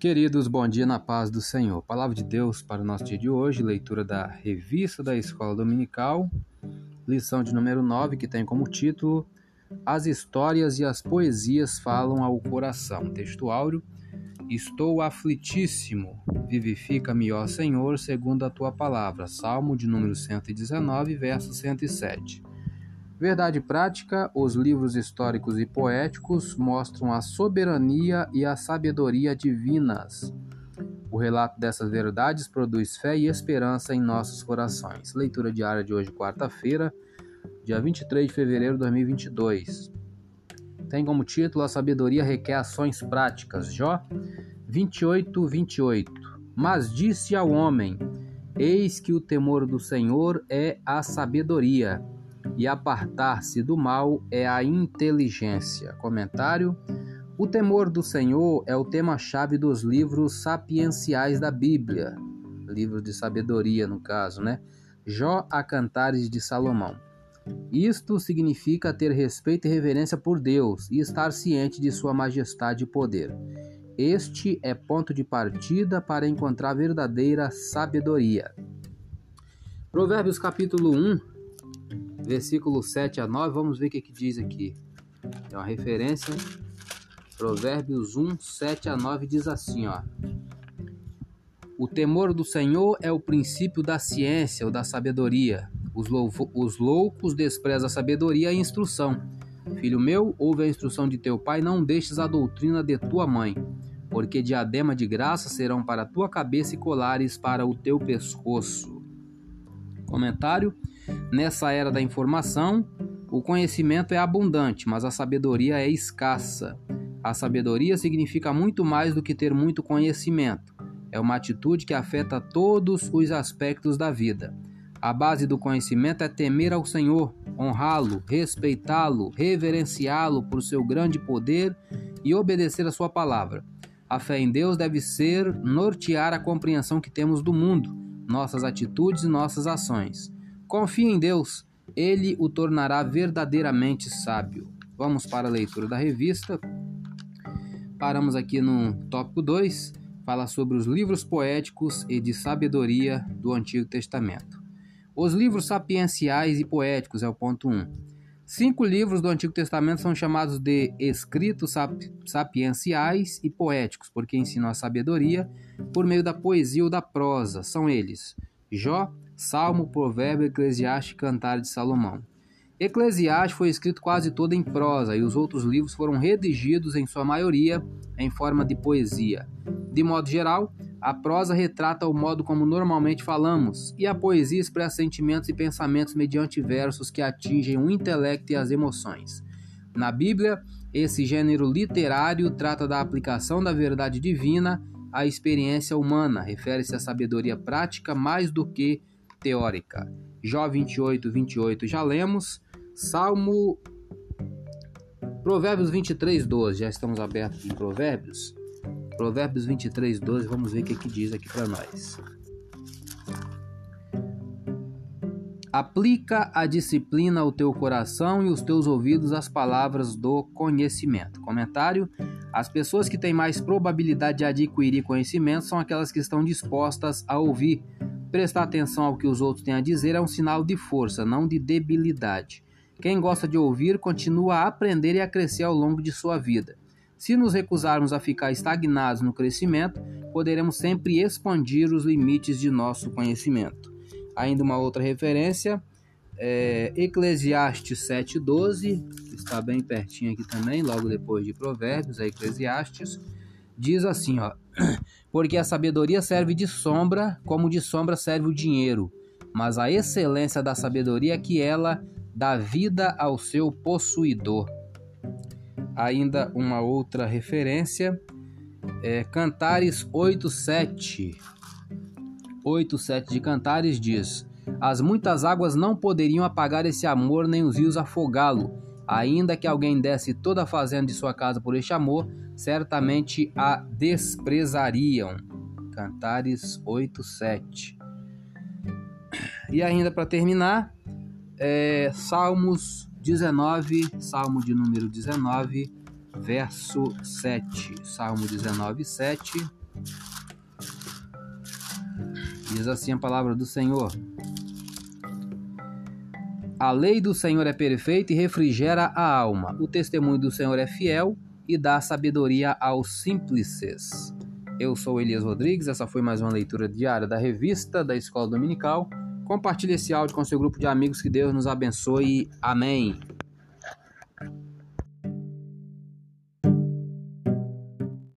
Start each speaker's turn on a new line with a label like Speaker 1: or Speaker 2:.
Speaker 1: Queridos, bom dia na paz do Senhor. Palavra de Deus para o nosso dia de hoje, leitura da revista da Escola Dominical, lição de número 9, que tem como título As histórias e as poesias falam ao coração. Texto áureo: Estou aflitíssimo, vivifica-me, ó Senhor, segundo a tua palavra. Salmo de número 119, verso 107. Verdade prática, os livros históricos e poéticos mostram a soberania e a sabedoria divinas. O relato dessas verdades produz fé e esperança em nossos corações. Leitura diária de hoje, quarta-feira, dia 23 de fevereiro de 2022. Tem como título A Sabedoria Requer Ações Práticas. Jó 28, 28. Mas disse ao homem: Eis que o temor do Senhor é a sabedoria e apartar-se do mal é a inteligência. Comentário: O temor do Senhor é o tema-chave dos livros sapienciais da Bíblia, livros de sabedoria, no caso, né? Jó a Cantares de Salomão. Isto significa ter respeito e reverência por Deus e estar ciente de Sua majestade e poder. Este é ponto de partida para encontrar verdadeira sabedoria. Provérbios capítulo 1, versículo 7 a 9, vamos ver o que, que diz aqui. É uma referência. Provérbios 1, 7 a 9 diz assim, ó. O temor do Senhor é o princípio da ciência ou da sabedoria. Os, os loucos desprezam a sabedoria e a instrução. Filho meu, ouve a instrução de teu pai, não deixes a doutrina de tua mãe, porque diadema de graça serão para tua cabeça e colares para o teu pescoço. Comentário: Nessa era da informação, o conhecimento é abundante, mas a sabedoria é escassa. A sabedoria significa muito mais do que ter muito conhecimento. É uma atitude que afeta todos os aspectos da vida. A base do conhecimento é temer ao Senhor, honrá-lo, respeitá-lo, reverenciá-lo por seu grande poder e obedecer a sua palavra. A fé em Deus deve ser nortear a compreensão que temos do mundo, nossas atitudes e nossas ações. Confie em Deus, ele o tornará verdadeiramente sábio. Vamos para a leitura da revista. Paramos aqui no tópico 2, fala sobre os livros poéticos e de sabedoria do Antigo Testamento. Os livros sapienciais e poéticos é o ponto 1. Um. Cinco livros do Antigo Testamento são chamados de escritos sapienciais e poéticos, porque ensinam a sabedoria por meio da poesia ou da prosa. São eles: Jó, Salmo, Provérbio, Eclesiastes e Cantar de Salomão. Eclesiastes foi escrito quase todo em prosa e os outros livros foram redigidos, em sua maioria, em forma de poesia. De modo geral, a prosa retrata o modo como normalmente falamos, e a poesia expressa sentimentos e pensamentos mediante versos que atingem o intelecto e as emoções. Na Bíblia, esse gênero literário trata da aplicação da verdade divina à experiência humana, refere-se à sabedoria prática mais do que teórica. Jó 28, 28 já lemos. Salmo. Provérbios 23, 12. Já estamos abertos em Provérbios. Provérbios 23, 12. Vamos ver o que, que diz aqui para nós. Aplica a disciplina ao teu coração e os teus ouvidos às palavras do conhecimento. Comentário: As pessoas que têm mais probabilidade de adquirir conhecimento são aquelas que estão dispostas a ouvir Prestar atenção ao que os outros têm a dizer é um sinal de força, não de debilidade. Quem gosta de ouvir continua a aprender e a crescer ao longo de sua vida. Se nos recusarmos a ficar estagnados no crescimento, poderemos sempre expandir os limites de nosso conhecimento. Ainda uma outra referência, é Eclesiastes 7,12, que está bem pertinho aqui também, logo depois de Provérbios, é Eclesiastes, diz assim, ó porque a sabedoria serve de sombra, como de sombra serve o dinheiro. Mas a excelência da sabedoria é que ela dá vida ao seu possuidor. Ainda uma outra referência é Cantares 8:7. 8:7 de Cantares diz: As muitas águas não poderiam apagar esse amor, nem os rios afogá-lo. Ainda que alguém desse toda a fazenda de sua casa por este amor, certamente a desprezariam. Cantares 8, 7. E ainda para terminar, é, Salmos 19, Salmo de número 19, verso 7. Salmo 19, 7. Diz assim a palavra do Senhor: a lei do Senhor é perfeita e refrigera a alma. O testemunho do Senhor é fiel e dá sabedoria aos simples. Eu sou Elias Rodrigues, essa foi mais uma leitura diária da revista da Escola Dominical. Compartilhe esse áudio com seu grupo de amigos, que Deus nos abençoe. Amém.